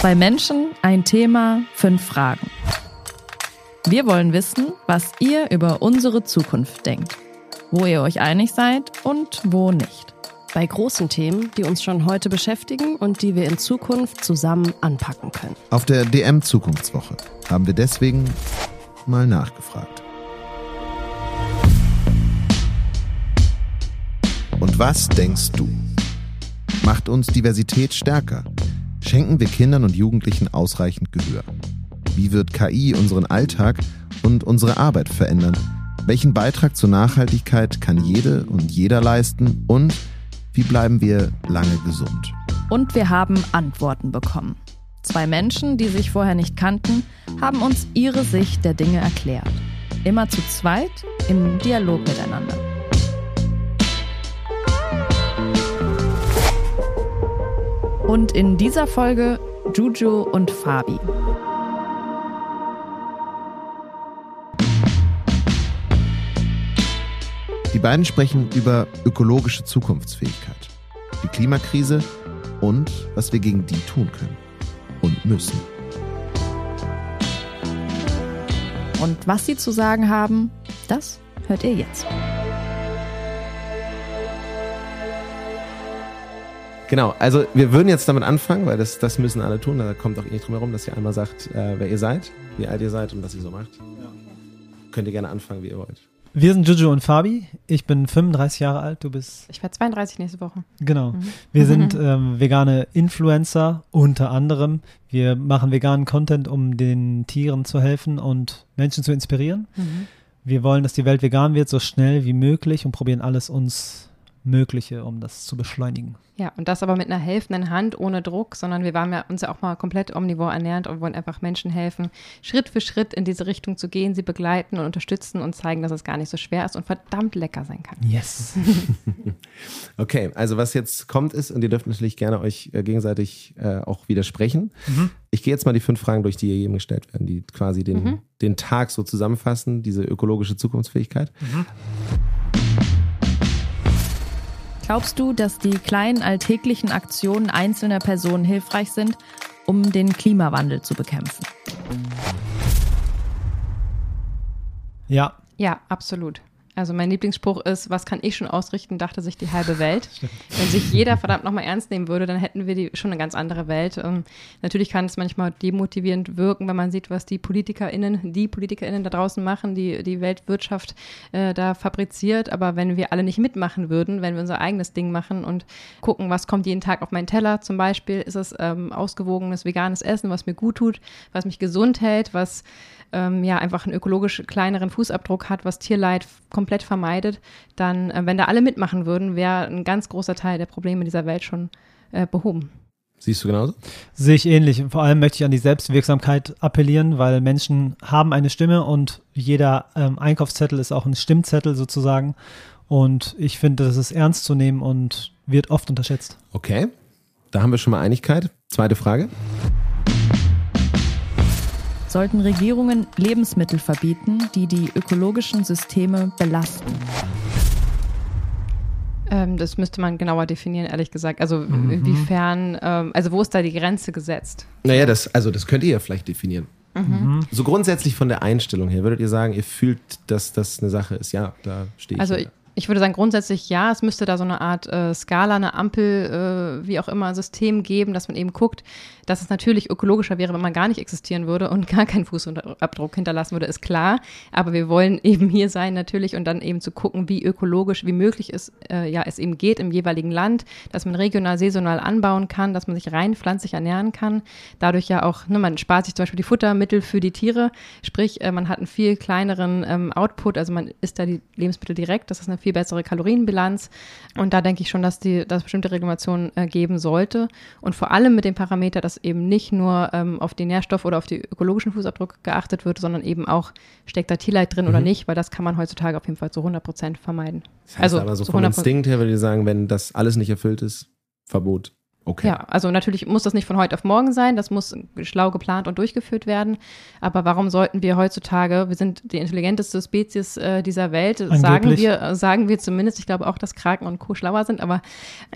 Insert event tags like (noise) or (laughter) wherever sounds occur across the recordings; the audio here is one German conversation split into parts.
Zwei Menschen, ein Thema, fünf Fragen. Wir wollen wissen, was ihr über unsere Zukunft denkt, wo ihr euch einig seid und wo nicht. Bei großen Themen, die uns schon heute beschäftigen und die wir in Zukunft zusammen anpacken können. Auf der DM Zukunftswoche haben wir deswegen mal nachgefragt. Und was denkst du? Macht uns Diversität stärker? Schenken wir Kindern und Jugendlichen ausreichend Gehör? Wie wird KI unseren Alltag und unsere Arbeit verändern? Welchen Beitrag zur Nachhaltigkeit kann jede und jeder leisten? Und wie bleiben wir lange gesund? Und wir haben Antworten bekommen. Zwei Menschen, die sich vorher nicht kannten, haben uns ihre Sicht der Dinge erklärt. Immer zu zweit im Dialog miteinander. Und in dieser Folge Juju und Fabi. Die beiden sprechen über ökologische Zukunftsfähigkeit, die Klimakrise und was wir gegen die tun können und müssen. Und was sie zu sagen haben, das hört ihr jetzt. Genau, also wir würden jetzt damit anfangen, weil das, das müssen alle tun. Da kommt auch eh nicht drum herum, dass ihr einmal sagt, äh, wer ihr seid, wie alt ihr seid und was ihr so macht. Ja. Könnt ihr gerne anfangen, wie ihr wollt. Wir sind Juju und Fabi. Ich bin 35 Jahre alt, du bist. Ich werde 32 nächste Woche. Genau. Mhm. Wir sind (laughs) ähm, vegane Influencer unter anderem. Wir machen veganen Content, um den Tieren zu helfen und Menschen zu inspirieren. Mhm. Wir wollen, dass die Welt vegan wird, so schnell wie möglich und probieren alles uns Mögliche, um das zu beschleunigen. Ja, und das aber mit einer helfenden Hand, ohne Druck, sondern wir waren ja uns ja auch mal komplett omnivor ernährt und wollen einfach Menschen helfen, Schritt für Schritt in diese Richtung zu gehen, sie begleiten und unterstützen und zeigen, dass es gar nicht so schwer ist und verdammt lecker sein kann. Yes. (laughs) okay, also was jetzt kommt ist, und ihr dürft natürlich gerne euch äh, gegenseitig äh, auch widersprechen. Mhm. Ich gehe jetzt mal die fünf Fragen durch, die ihr jedem gestellt werden, die quasi den, mhm. den Tag so zusammenfassen, diese ökologische Zukunftsfähigkeit. Mhm. Glaubst du, dass die kleinen alltäglichen Aktionen einzelner Personen hilfreich sind, um den Klimawandel zu bekämpfen? Ja. Ja, absolut. Also mein Lieblingsspruch ist, was kann ich schon ausrichten, dachte sich die halbe Welt. (laughs) Wenn sich jeder verdammt nochmal ernst nehmen würde, dann hätten wir die, schon eine ganz andere Welt. Ähm, natürlich kann es manchmal demotivierend wirken, wenn man sieht, was die PolitikerInnen, die PolitikerInnen da draußen machen, die die Weltwirtschaft äh, da fabriziert. Aber wenn wir alle nicht mitmachen würden, wenn wir unser eigenes Ding machen und gucken, was kommt jeden Tag auf meinen Teller zum Beispiel, ist es ähm, ausgewogenes veganes Essen, was mir gut tut, was mich gesund hält, was ähm, ja einfach einen ökologisch kleineren Fußabdruck hat, was Tierleid komplett vermeidet, dann, äh, wenn da alle mitmachen würden, wäre ein ganz großer Teil der Probleme dieser Welt schon äh, behoben. Siehst du genauso? Sehe ich ähnlich. vor allem möchte ich an die Selbstwirksamkeit appellieren, weil Menschen haben eine Stimme und jeder ähm, Einkaufszettel ist auch ein Stimmzettel sozusagen. Und ich finde, das ist ernst zu nehmen und wird oft unterschätzt. Okay, da haben wir schon mal Einigkeit. Zweite Frage. Sollten Regierungen Lebensmittel verbieten, die die ökologischen Systeme belasten? Ähm, das müsste man genauer definieren, ehrlich gesagt. Also mhm. inwiefern, ähm, also wo ist da die Grenze gesetzt? Naja, das, also das könnt ihr ja vielleicht definieren. Mhm. So grundsätzlich von der Einstellung her, würdet ihr sagen, ihr fühlt, dass das eine Sache ist? Ja, da stehe ich. Also wieder. Ich würde sagen, grundsätzlich ja, es müsste da so eine Art äh, Skala, eine Ampel, äh, wie auch immer, System geben, dass man eben guckt, dass es natürlich ökologischer wäre, wenn man gar nicht existieren würde und gar keinen Fußabdruck hinterlassen würde, ist klar. Aber wir wollen (laughs) eben hier sein natürlich und dann eben zu gucken, wie ökologisch, wie möglich es, äh, ja, es eben geht im jeweiligen Land, dass man regional, saisonal anbauen kann, dass man sich rein pflanzlich ernähren kann. Dadurch ja auch, ne, man spart sich zum Beispiel die Futtermittel für die Tiere, sprich, äh, man hat einen viel kleineren ähm, Output, also man isst da die Lebensmittel direkt, das ist eine viel bessere Kalorienbilanz. Und da denke ich schon, dass die, dass bestimmte Regulationen äh, geben sollte. Und vor allem mit dem Parameter, dass eben nicht nur ähm, auf die Nährstoffe oder auf die ökologischen Fußabdruck geachtet wird, sondern eben auch, steckt da Tierleid drin mhm. oder nicht, weil das kann man heutzutage auf jeden Fall zu 100 Prozent vermeiden. Das heißt also aber so vom Instinkt her würde ich sagen, wenn das alles nicht erfüllt ist, Verbot. Okay. Ja, also natürlich muss das nicht von heute auf morgen sein, das muss schlau geplant und durchgeführt werden. Aber warum sollten wir heutzutage, wir sind die intelligenteste Spezies äh, dieser Welt, sagen wir, sagen wir zumindest, ich glaube auch, dass Kraken und Co. schlauer sind, aber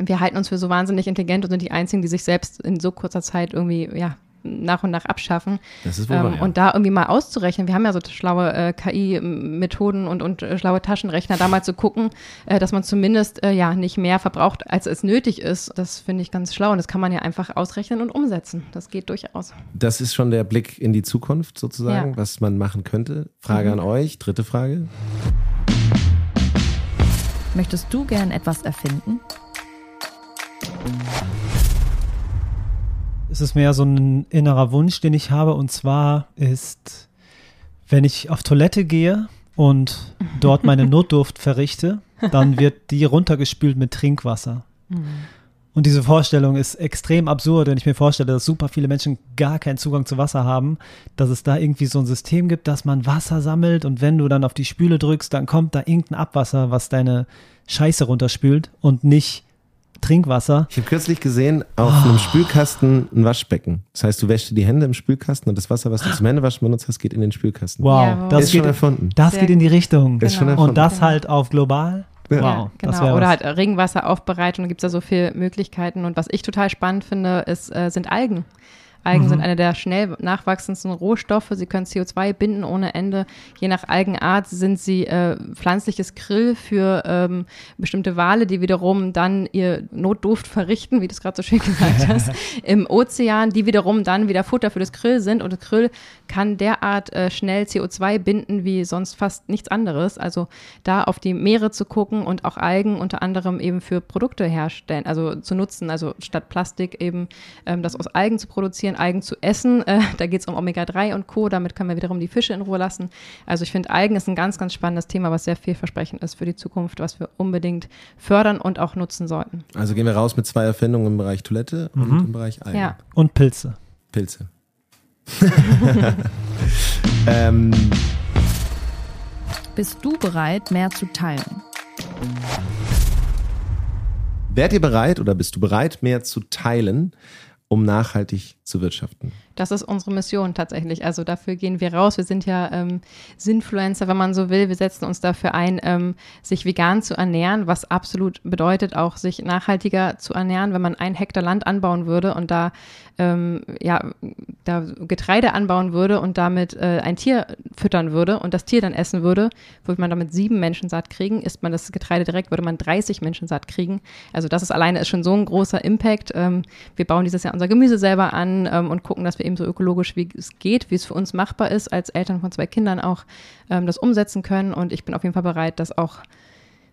wir halten uns für so wahnsinnig intelligent und sind die einzigen, die sich selbst in so kurzer Zeit irgendwie, ja, nach und nach abschaffen. Das ist wohl Ähm, wahr, ja. Und da irgendwie mal auszurechnen, wir haben ja so schlaue äh, KI-Methoden und, und äh, schlaue Taschenrechner, da mal zu gucken, äh, dass man zumindest äh, ja nicht mehr verbraucht, als es nötig ist. Das finde ich ganz schlau und das kann man ja einfach ausrechnen und umsetzen. Das geht durchaus. Das ist schon der Blick in die Zukunft sozusagen, Ja. was man machen könnte. Frage an euch, dritte Frage. Möchtest du gern etwas erfinden? Es ist mehr so ein innerer Wunsch, den ich habe. Und zwar ist, wenn ich auf Toilette gehe und (laughs) dort meine Notdurft verrichte, dann wird die runtergespült mit Trinkwasser. Und diese Vorstellung ist extrem absurd, wenn ich mir vorstelle, dass super viele Menschen gar keinen Zugang zu Wasser haben, dass es da irgendwie so ein System gibt, dass man Wasser sammelt und wenn du dann auf die Spüle drückst, dann kommt da irgendein Abwasser, was deine Scheiße runterspült und nicht Trinkwasser. Ich habe kürzlich gesehen, auf einem Spülkasten ein Waschbecken. Das heißt, du wäschst dir die Hände im Spülkasten und das Wasser, was du zum Händewaschen benutzt hast, geht in den Spülkasten. Wow, Jawohl. das ist schon geht, erfunden. das Sehr geht in die Richtung. Ist schon Genau. erfunden. Und das halt auf global. Ja. Wow, genau. das wäre Oder halt Regenwasseraufbereitung, da gibt es ja so viele Möglichkeiten. Und was ich total spannend finde, ist, äh, sind Algen. Algen Mhm. sind eine der schnell nachwachsendsten Rohstoffe. Sie können CO2 binden ohne Ende. Je nach Algenart sind sie äh, pflanzliches Grill für ähm, bestimmte Wale, die wiederum dann ihr Notduft verrichten, wie du es gerade so schön gesagt (laughs) hast, im Ozean, die wiederum dann wieder Futter für das Grill sind. Und das Grill kann derart äh, schnell CO2 binden wie sonst fast nichts anderes. Also da auf die Meere zu gucken und auch Algen unter anderem eben für Produkte herstellen, also zu nutzen, also statt Plastik eben ähm, das aus Algen zu produzieren, Algen zu essen. Äh, da geht es um Omega-3 und Co. Damit können wir wiederum die Fische in Ruhe lassen. Also ich finde, Algen ist ein ganz, ganz spannendes Thema, was sehr vielversprechend ist für die Zukunft, was wir unbedingt fördern und auch nutzen sollten. Also gehen wir raus mit zwei Erfindungen im Bereich Toilette und im Bereich Algen. Ja. Und Pilze. Pilze. (laughs) ähm, Bist du bereit, mehr zu teilen? Wärt ihr bereit oder bist du bereit, mehr zu teilen, um nachhaltig zu wirtschaften? Das ist unsere Mission tatsächlich. Also dafür gehen wir raus. Wir sind ja ähm, Sinfluencer, wenn man so will. Wir setzen uns dafür ein, ähm, sich vegan zu ernähren, was absolut bedeutet, auch sich nachhaltiger zu ernähren. Wenn man ein Hektar Land anbauen würde und da, ähm, ja, da Getreide anbauen würde und damit äh, ein Tier füttern würde und das Tier dann essen würde, würde man damit sieben Menschen satt kriegen. Isst man das Getreide direkt, würde man 30 Menschen satt kriegen. Also das ist alleine ist schon so ein großer Impact. Ähm, wir bauen dieses Jahr unser Gemüse selber an ähm, und gucken, dass wir eben so ökologisch wie es geht, wie es für uns machbar ist, als Eltern von zwei Kindern auch ähm, das umsetzen können. Und ich bin auf jeden Fall bereit, das auch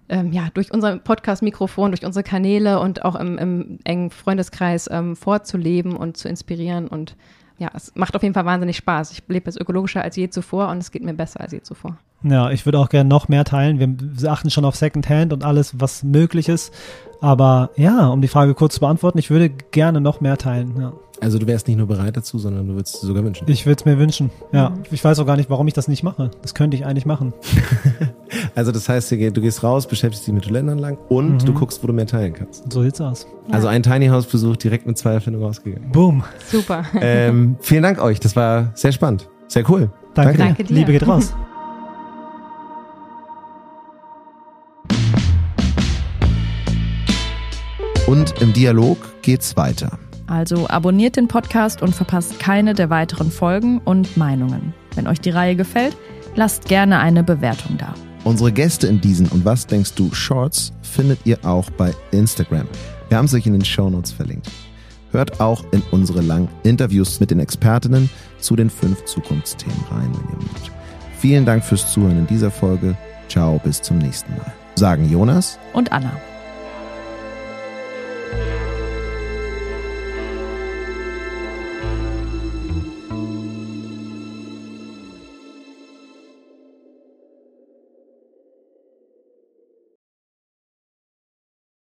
ähm, ja, durch unser Podcast-Mikrofon, durch unsere Kanäle und auch im, im engen Freundeskreis ähm, vorzuleben und zu inspirieren. Und ja, es macht auf jeden Fall wahnsinnig Spaß. Ich lebe jetzt ökologischer als je zuvor und es geht mir besser als je zuvor. Ja, ich würde auch gerne noch mehr teilen. Wir achten schon auf Secondhand und alles, was möglich ist. Aber ja, um die Frage kurz zu beantworten, ich würde gerne noch mehr teilen. Ja. Also du wärst nicht nur bereit dazu, sondern du würdest es sogar wünschen. Ich würde es mir wünschen. Ja, ich weiß auch gar nicht, warum ich das nicht mache. Das könnte ich eigentlich machen. (laughs) Also das heißt, du geh- du gehst raus, beschäftigst dich mit Toilettenanlagen und du guckst, wo du mehr teilen kannst. So sieht's aus. Also ein Tiny House Besuch direkt mit zwei Erfindungen rausgegangen. Boom. Super. ähm, vielen Dank euch, das war sehr spannend. Sehr cool. Danke, dir. Danke dir. Liebe geht raus. (laughs) Und im Dialog geht's weiter. Also abonniert den Podcast und verpasst keine der weiteren Folgen und Meinungen. Wenn euch die Reihe gefällt, lasst gerne eine Bewertung da. Unsere Gäste in diesen und was denkst du Shorts findet ihr auch bei Instagram. Wir haben es euch in den Shownotes verlinkt. Hört auch in unsere langen Interviews mit den Expertinnen zu den fünf Zukunftsthemen rein, wenn ihr mögt. Vielen Dank fürs Zuhören in dieser Folge. Ciao, bis zum nächsten Mal. Sagen Jonas Und Anna.